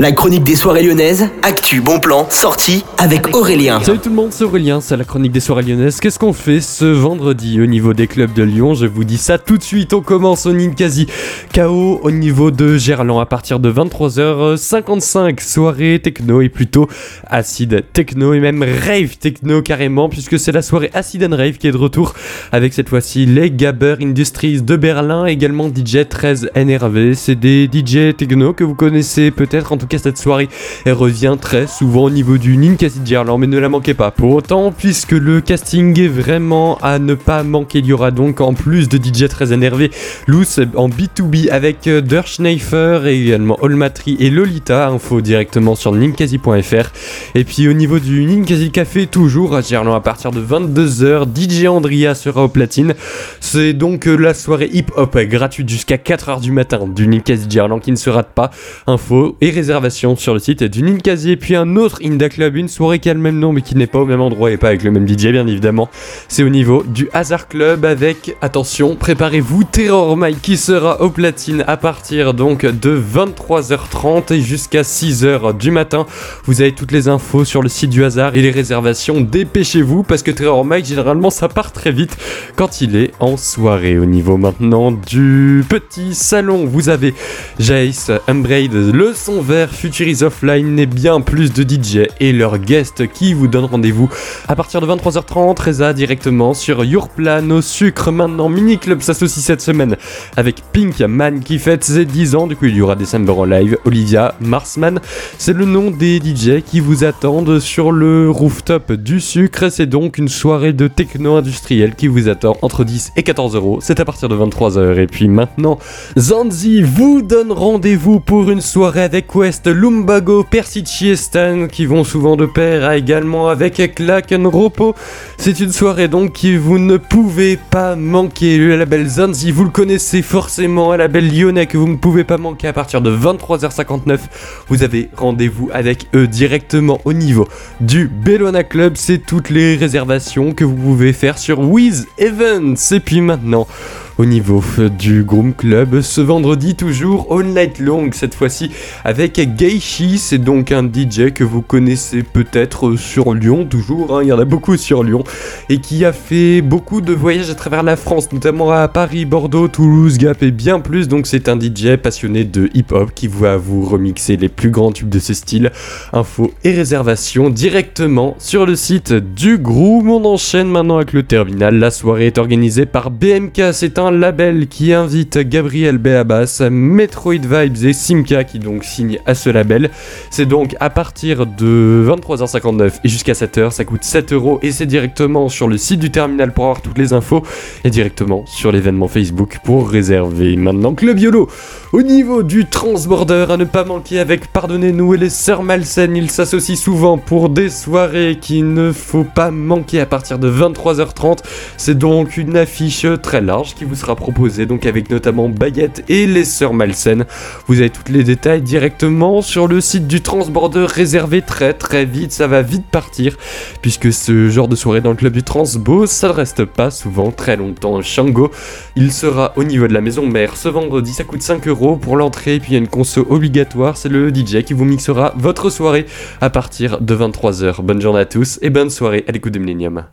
La chronique des soirées lyonnaises, actu, bon plan, sortie avec Aurélien. Salut tout le monde, c'est Aurélien, c'est la chronique des soirées lyonnaises. Qu'est-ce qu'on fait ce vendredi au niveau des clubs de Lyon? Je vous dis ça tout de suite. On commence au Ninkasi KO au niveau de Gerland à partir de 23h55. Soirée techno et plutôt acide techno et même rave techno carrément, puisque c'est la soirée acid and rave qui est de retour avec cette fois-ci les Gabber Industries de Berlin, également DJ 13 NRV. C'est des DJ techno que vous connaissez peut-être en tout cette soirée, elle revient très souvent au niveau du Ninkasi Gerland, mais ne la manquez pas. Pour autant, puisque le casting est vraiment à ne pas manquer, il y aura donc en plus de DJ très énervé, Loose en B2B avec euh, Derschneifer et également Olmatri et Lolita. Info directement sur ninkasi.fr. Et puis au niveau du Ninkasi Café, toujours à Gerland à partir de 22h, DJ Andrea sera au platine. C'est donc euh, la soirée hip-hop gratuite jusqu'à 4h du matin du Ninkasi Gerland qui ne se rate pas. Info et réservation sur le site du Ninkasi et puis un autre Inda Club, une soirée qui a le même nom mais qui n'est pas au même endroit et pas avec le même DJ bien évidemment. C'est au niveau du Hazard Club avec, attention, préparez-vous, Terror Mike qui sera au platine à partir donc de 23h30 et jusqu'à 6h du matin. Vous avez toutes les infos sur le site du Hasard et les réservations, dépêchez-vous parce que Terror Mike généralement ça part très vite quand il est en soirée. Au niveau maintenant du petit salon, vous avez Jace, Umbraid, le son vert Futuris Offline et bien plus de DJ et leurs guests qui vous donnent rendez-vous à partir de 23h30. Reza directement sur Yourplan au sucre. Maintenant, Mini Club s'associe cette semaine avec Pink Man qui fête ses 10 ans. Du coup, il y aura December en live. Olivia Marsman, c'est le nom des DJ qui vous attendent sur le rooftop du sucre. C'est donc une soirée de techno industriel qui vous attend entre 10 et 14 euros. C'est à partir de 23h. Et puis maintenant, Zanzi vous donne rendez-vous pour une soirée avec West Lumbago, Persici Stan qui vont souvent de pair également avec Klakenropo. C'est une soirée donc que vous ne pouvez pas manquer. Le label Zanzi, vous le connaissez forcément, un label lyonnais que vous ne pouvez pas manquer à partir de 23h59. Vous avez rendez-vous avec eux directement au niveau du Bellona Club. C'est toutes les réservations que vous pouvez faire sur Wiz Events. Et puis maintenant, au niveau du Groom Club ce vendredi toujours All Night Long cette fois-ci avec Geishi. C'est donc un DJ que vous connaissez peut-être sur Lyon toujours hein, il y en a beaucoup sur Lyon et qui a fait beaucoup de voyages à travers la France notamment à Paris, Bordeaux, Toulouse, Gap et bien plus. Donc c'est un DJ passionné de hip-hop qui va vous remixer les plus grands tubes de ce style. Info et réservation directement sur le site du Groom. On enchaîne maintenant avec le terminal. La soirée est organisée par BMK c'est un label qui invite Gabriel Beabas, Metroid Vibes et Simka qui donc signent à ce label. C'est donc à partir de 23h59 et jusqu'à 7h, ça coûte 7 euros et c'est directement sur le site du terminal pour avoir toutes les infos et directement sur l'événement Facebook pour réserver. Maintenant Club YOLO, au niveau du transborder à ne pas manquer avec Pardonnez-nous et les Sœurs Malsaines, ils s'associent souvent pour des soirées qu'il ne faut pas manquer à partir de 23h30. C'est donc une affiche très large qui vous sera proposé, donc avec notamment Baguette et les Sœurs Malsaines. Vous avez tous les détails directement sur le site du Transborder réservé très très vite, ça va vite partir, puisque ce genre de soirée dans le club du Transbo, ça ne reste pas souvent très longtemps. Shango, il sera au niveau de la maison mère ce vendredi, ça coûte 5 euros pour l'entrée, puis il y a une conso obligatoire, c'est le DJ qui vous mixera votre soirée à partir de 23h. Bonne journée à tous et bonne soirée à l'écoute de Millennium.